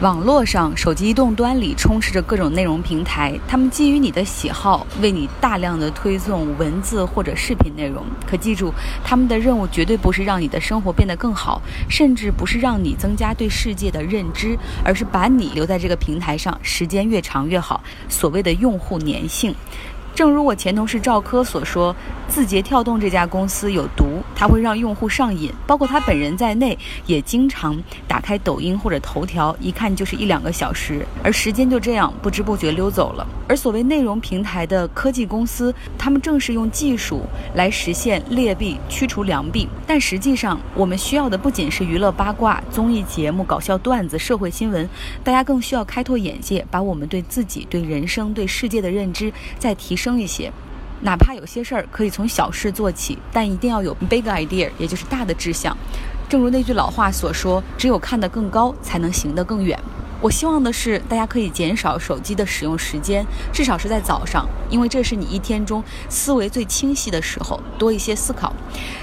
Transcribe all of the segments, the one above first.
网络上，手机移动端里充斥着各种内容平台，他们基于你的喜好，为你大量的推送文字或者视频内容。可记住，他们的任务绝对不是让你的生活变得更好，甚至不是让你增加对世界的认知，而是把你留在这个平台上，时间越长越好。所谓的用户粘性。正如我前同事赵科所说，字节跳动这家公司有毒，它会让用户上瘾，包括他本人在内，也经常打开抖音或者头条，一看就是一两个小时，而时间就这样不知不觉溜走了。而所谓内容平台的科技公司，他们正是用技术来实现劣币驱除良币。但实际上，我们需要的不仅是娱乐八卦、综艺节目、搞笑段子、社会新闻，大家更需要开拓眼界，把我们对自己、对人生、对世界的认知再提升。一些，哪怕有些事儿可以从小事做起，但一定要有 big idea，也就是大的志向。正如那句老话所说：“只有看得更高，才能行得更远。”我希望的是，大家可以减少手机的使用时间，至少是在早上，因为这是你一天中思维最清晰的时候，多一些思考。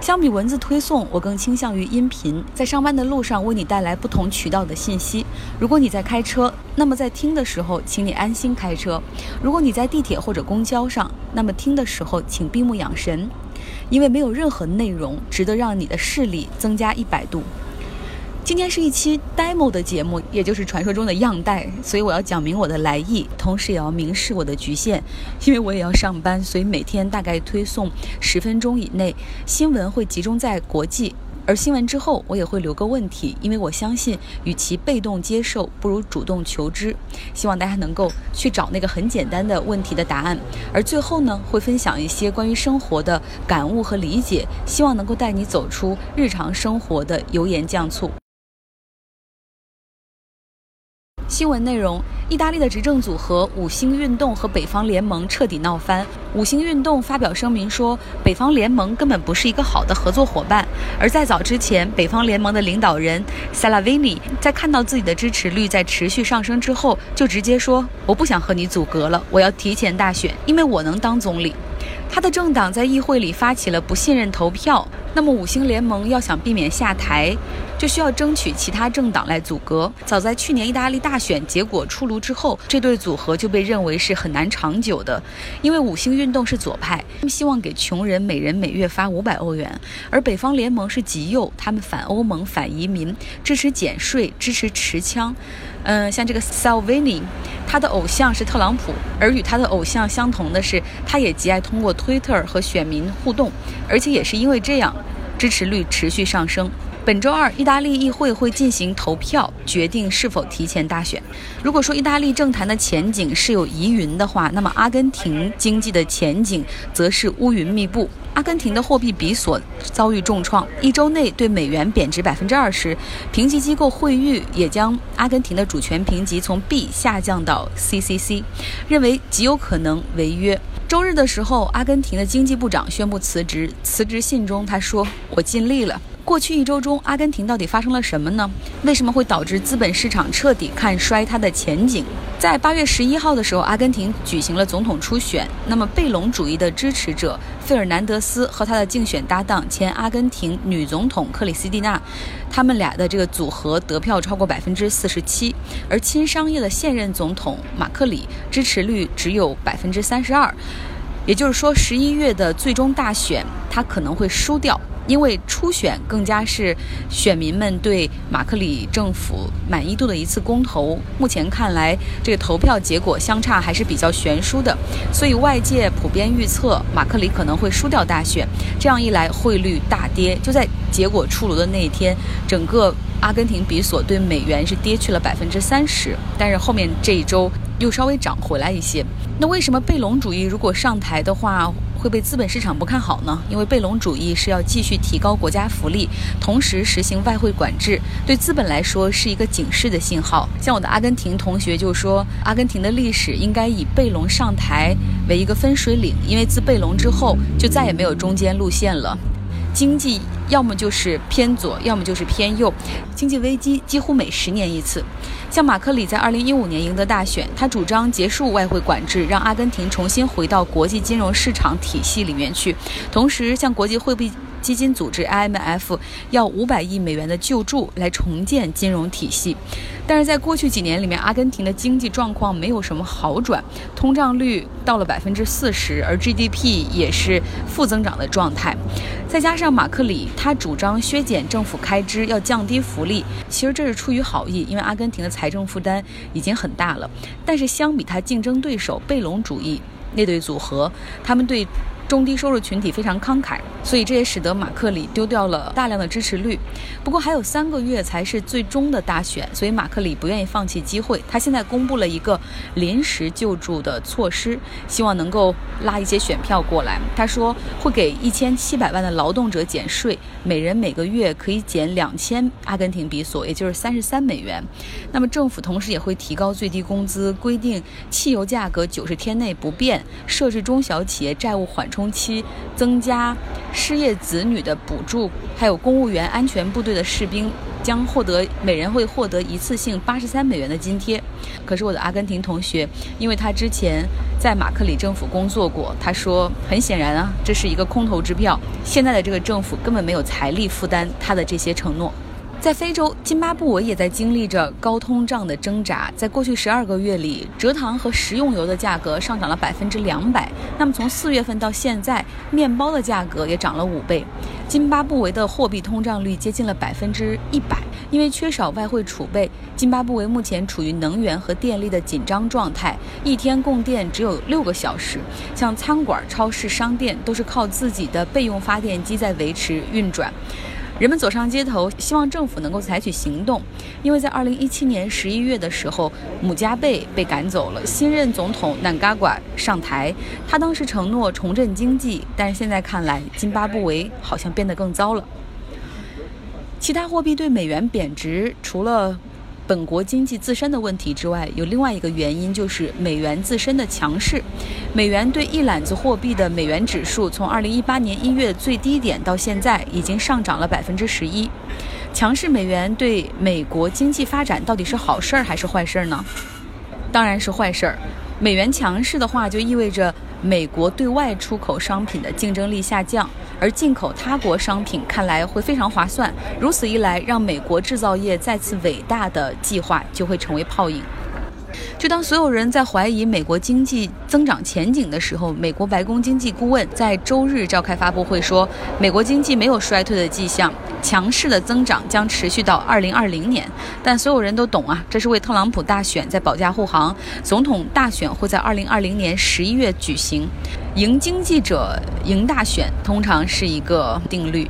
相比文字推送，我更倾向于音频，在上班的路上为你带来不同渠道的信息。如果你在开车，那么在听的时候，请你安心开车；如果你在地铁或者公交上，那么听的时候请闭目养神，因为没有任何内容值得让你的视力增加一百度。今天是一期 demo 的节目，也就是传说中的样带，所以我要讲明我的来意，同时也要明示我的局限，因为我也要上班，所以每天大概推送十分钟以内，新闻会集中在国际，而新闻之后我也会留个问题，因为我相信，与其被动接受，不如主动求知，希望大家能够去找那个很简单的问题的答案，而最后呢，会分享一些关于生活的感悟和理解，希望能够带你走出日常生活的油盐酱醋。新闻内容：意大利的执政组合五星运动和北方联盟彻底闹翻。五星运动发表声明说，北方联盟根本不是一个好的合作伙伴。而在早之前，北方联盟的领导人萨拉维尼在看到自己的支持率在持续上升之后，就直接说：“我不想和你组阁了，我要提前大选，因为我能当总理。”他的政党在议会里发起了不信任投票。那么五星联盟要想避免下台，就需要争取其他政党来阻隔。早在去年意大利大选结果出炉之后，这对组合就被认为是很难长久的，因为五星运动是左派，他们希望给穷人每人每月发五百欧元；而北方联盟是极右，他们反欧盟、反移民，支持减税，支持持枪。嗯，像这个 Salvini，他的偶像是特朗普，而与他的偶像相同的是，他也极爱通过 Twitter 和选民互动，而且也是因为这样。支持率持续上升。本周二，意大利议会会进行投票，决定是否提前大选。如果说意大利政坛的前景是有疑云的话，那么阿根廷经济的前景则是乌云密布。阿根廷的货币比索遭遇重创，一周内对美元贬值百分之二十。评级机构惠誉也将阿根廷的主权评级从 B 下降到 CCC，认为极有可能违约。周日的时候，阿根廷的经济部长宣布辞职。辞职信中他说：“我尽力了。”过去一周中，阿根廷到底发生了什么呢？为什么会导致资本市场彻底看衰它的前景？在八月十一号的时候，阿根廷举行了总统初选。那么，贝隆主义的支持者费尔南德斯和他的竞选搭档前阿根廷女总统克里斯蒂娜，他们俩的这个组合得票超过百分之四十七。而亲商业的现任总统马克里支持率只有百分之三十二。也就是说，十一月的最终大选，他可能会输掉。因为初选更加是选民们对马克里政府满意度的一次公投，目前看来这个投票结果相差还是比较悬殊的，所以外界普遍预测马克里可能会输掉大选。这样一来，汇率大跌。就在结果出炉的那一天，整个阿根廷比索对美元是跌去了百分之三十，但是后面这一周又稍微涨回来一些。那为什么贝隆主义如果上台的话？会被资本市场不看好呢？因为贝隆主义是要继续提高国家福利，同时实行外汇管制，对资本来说是一个警示的信号。像我的阿根廷同学就说，阿根廷的历史应该以贝隆上台为一个分水岭，因为自贝隆之后就再也没有中间路线了。经济要么就是偏左，要么就是偏右，经济危机几乎每十年一次。像马克里在二零一五年赢得大选，他主张结束外汇管制，让阿根廷重新回到国际金融市场体系里面去。同时，向国际货币基金组织 IMF 要五百亿美元的救助来重建金融体系。但是在过去几年里面，阿根廷的经济状况没有什么好转，通胀率到了百分之四十，而 GDP 也是负增长的状态。再加上马克里他主张削减政府开支，要降低福利，其实这是出于好意，因为阿根廷的财政负担已经很大了。但是相比他竞争对手贝隆主义那对组合，他们对。中低收入群体非常慷慨，所以这也使得马克里丢掉了大量的支持率。不过还有三个月才是最终的大选，所以马克里不愿意放弃机会。他现在公布了一个临时救助的措施，希望能够拉一些选票过来。他说会给一千七百万的劳动者减税，每人每个月可以减两千阿根廷比索，也就是三十三美元。那么政府同时也会提高最低工资，规定汽油价格九十天内不变，设置中小企业债务缓冲。中期增加失业子女的补助，还有公务员、安全部队的士兵将获得每人会获得一次性八十三美元的津贴。可是我的阿根廷同学，因为他之前在马克里政府工作过，他说很显然啊，这是一个空头支票。现在的这个政府根本没有财力负担他的这些承诺。在非洲，津巴布韦也在经历着高通胀的挣扎。在过去十二个月里，蔗糖和食用油的价格上涨了百分之两百。那么从四月份到现在，面包的价格也涨了五倍。津巴布韦的货币通胀率接近了百分之一百。因为缺少外汇储备，津巴布韦目前处于能源和电力的紧张状态，一天供电只有六个小时。像餐馆、超市、商店都是靠自己的备用发电机在维持运转。人们走上街头，希望政府能够采取行动，因为在二零一七年十一月的时候，姆加贝被赶走了，新任总统南嘎瓜上台，他当时承诺重振经济，但是现在看来，津巴布韦好像变得更糟了。其他货币对美元贬值，除了。本国经济自身的问题之外，有另外一个原因，就是美元自身的强势。美元对一揽子货币的美元指数，从二零一八年一月最低点到现在，已经上涨了百分之十一。强势美元对美国经济发展到底是好事儿还是坏事儿呢？当然是坏事儿。美元强势的话，就意味着。美国对外出口商品的竞争力下降，而进口他国商品看来会非常划算。如此一来，让美国制造业再次伟大的计划就会成为泡影。就当所有人在怀疑美国经济增长前景的时候，美国白宫经济顾问在周日召开发布会说，美国经济没有衰退的迹象，强势的增长将持续到二零二零年。但所有人都懂啊，这是为特朗普大选在保驾护航。总统大选会在二零二零年十一月举行，赢经济者赢大选，通常是一个定律。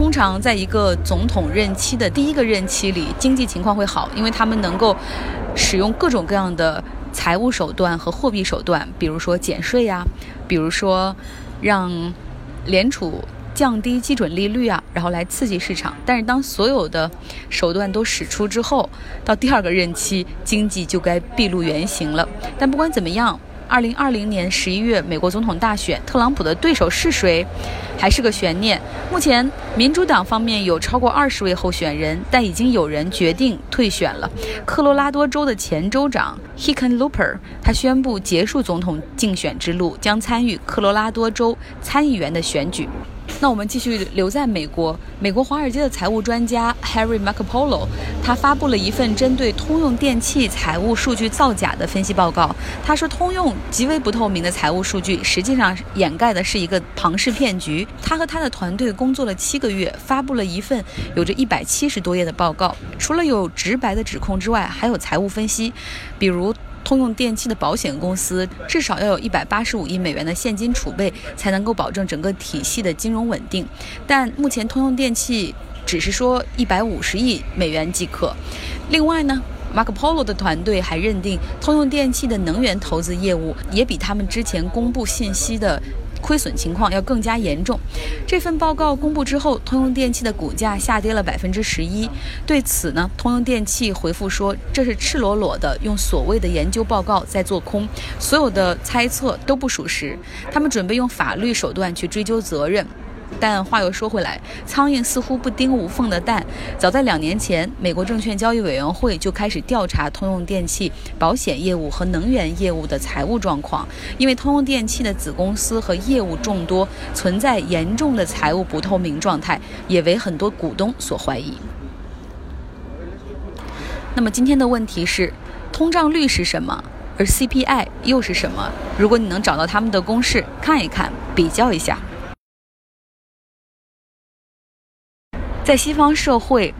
通常在一个总统任期的第一个任期里，经济情况会好，因为他们能够使用各种各样的财务手段和货币手段，比如说减税呀，比如说让联储降低基准利率啊，然后来刺激市场。但是当所有的手段都使出之后，到第二个任期，经济就该毕露原形了。但不管怎么样。二零二零年十一月，美国总统大选，特朗普的对手是谁，还是个悬念。目前，民主党方面有超过二十位候选人，但已经有人决定退选了。科罗拉多州的前州长 Hickenlooper，他宣布结束总统竞选之路，将参与科罗拉多州参议员的选举。那我们继续留在美国。美国华尔街的财务专家 Harry Markopolo，他发布了一份针对通用电气财务数据造假的分析报告。他说，通用极为不透明的财务数据，实际上掩盖的是一个庞氏骗局。他和他的团队工作了七个月，发布了一份有着一百七十多页的报告。除了有直白的指控之外，还有财务分析，比如。通用电气的保险公司至少要有一百八十五亿美元的现金储备，才能够保证整个体系的金融稳定。但目前通用电气只是说一百五十亿美元即可。另外呢，Mark Polo 的团队还认定通用电气的能源投资业务也比他们之前公布信息的。亏损情况要更加严重。这份报告公布之后，通用电气的股价下跌了百分之十一。对此呢，通用电气回复说，这是赤裸裸的用所谓的研究报告在做空，所有的猜测都不属实。他们准备用法律手段去追究责任。但话又说回来，苍蝇似乎不叮无缝的蛋。早在两年前，美国证券交易委员会就开始调查通用电气保险业务和能源业务的财务状况，因为通用电气的子公司和业务众多，存在严重的财务不透明状态，也为很多股东所怀疑。那么今天的问题是，通胀率是什么？而 CPI 又是什么？如果你能找到他们的公式，看一看，比较一下。在西方社会。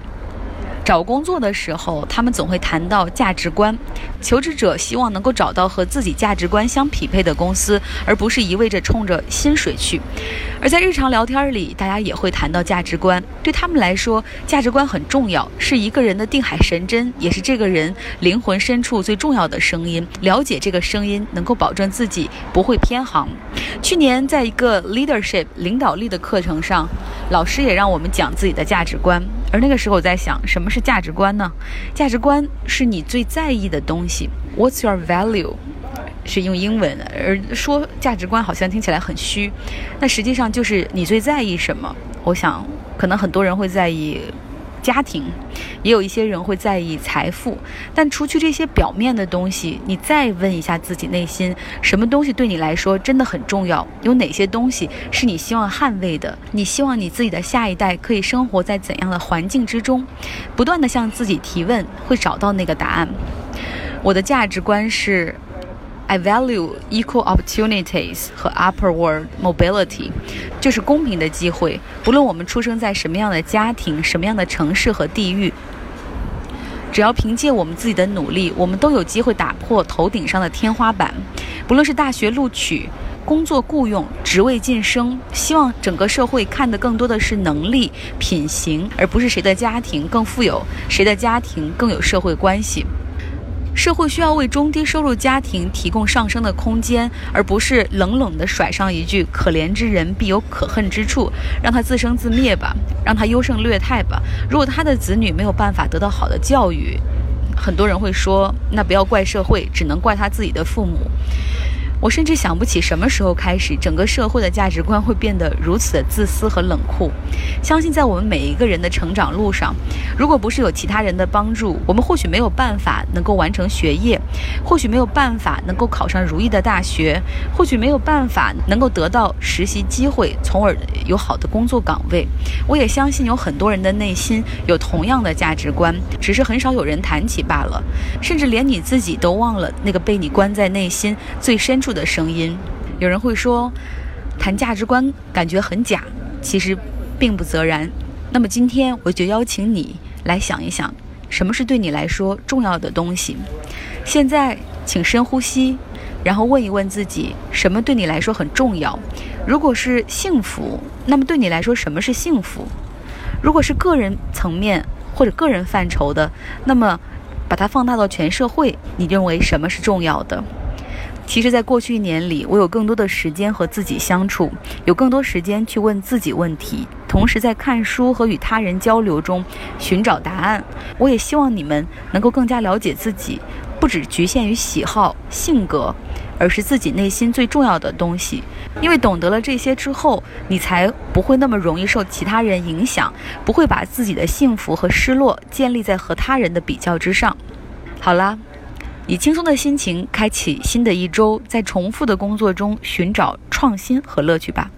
找工作的时候，他们总会谈到价值观。求职者希望能够找到和自己价值观相匹配的公司，而不是一味着冲着薪水去。而在日常聊天里，大家也会谈到价值观。对他们来说，价值观很重要，是一个人的定海神针，也是这个人灵魂深处最重要的声音。了解这个声音，能够保证自己不会偏航。去年在一个 leadership 领导力的课程上，老师也让我们讲自己的价值观。而那个时候我在想，什么是价值观呢？价值观是你最在意的东西。What's your value？是用英文，而说价值观好像听起来很虚。那实际上就是你最在意什么？我想，可能很多人会在意。家庭，也有一些人会在意财富，但除去这些表面的东西，你再问一下自己内心，什么东西对你来说真的很重要？有哪些东西是你希望捍卫的？你希望你自己的下一代可以生活在怎样的环境之中？不断的向自己提问，会找到那个答案。我的价值观是。I value equal opportunities 和 upward mobility，就是公平的机会。不论我们出生在什么样的家庭、什么样的城市和地域，只要凭借我们自己的努力，我们都有机会打破头顶上的天花板。不论是大学录取、工作雇佣、职位晋升，希望整个社会看的更多的是能力、品行，而不是谁的家庭更富有，谁的家庭更有社会关系。社会需要为中低收入家庭提供上升的空间，而不是冷冷地甩上一句“可怜之人必有可恨之处”，让他自生自灭吧，让他优胜劣汰吧。如果他的子女没有办法得到好的教育，很多人会说，那不要怪社会，只能怪他自己的父母。我甚至想不起什么时候开始，整个社会的价值观会变得如此的自私和冷酷。相信在我们每一个人的成长路上，如果不是有其他人的帮助，我们或许没有办法能够完成学业，或许没有办法能够考上如意的大学，或许没有办法能够得到实习机会，从而有好的工作岗位。我也相信有很多人的内心有同样的价值观，只是很少有人谈起罢了。甚至连你自己都忘了那个被你关在内心最深处。的声音，有人会说，谈价值观感觉很假，其实并不则然。那么今天我就邀请你来想一想，什么是对你来说重要的东西。现在，请深呼吸，然后问一问自己，什么对你来说很重要？如果是幸福，那么对你来说什么是幸福？如果是个人层面或者个人范畴的，那么把它放大到全社会，你认为什么是重要的？其实，在过去一年里，我有更多的时间和自己相处，有更多时间去问自己问题，同时在看书和与他人交流中寻找答案。我也希望你们能够更加了解自己，不只局限于喜好、性格，而是自己内心最重要的东西。因为懂得了这些之后，你才不会那么容易受其他人影响，不会把自己的幸福和失落建立在和他人的比较之上。好啦。以轻松的心情开启新的一周，在重复的工作中寻找创新和乐趣吧。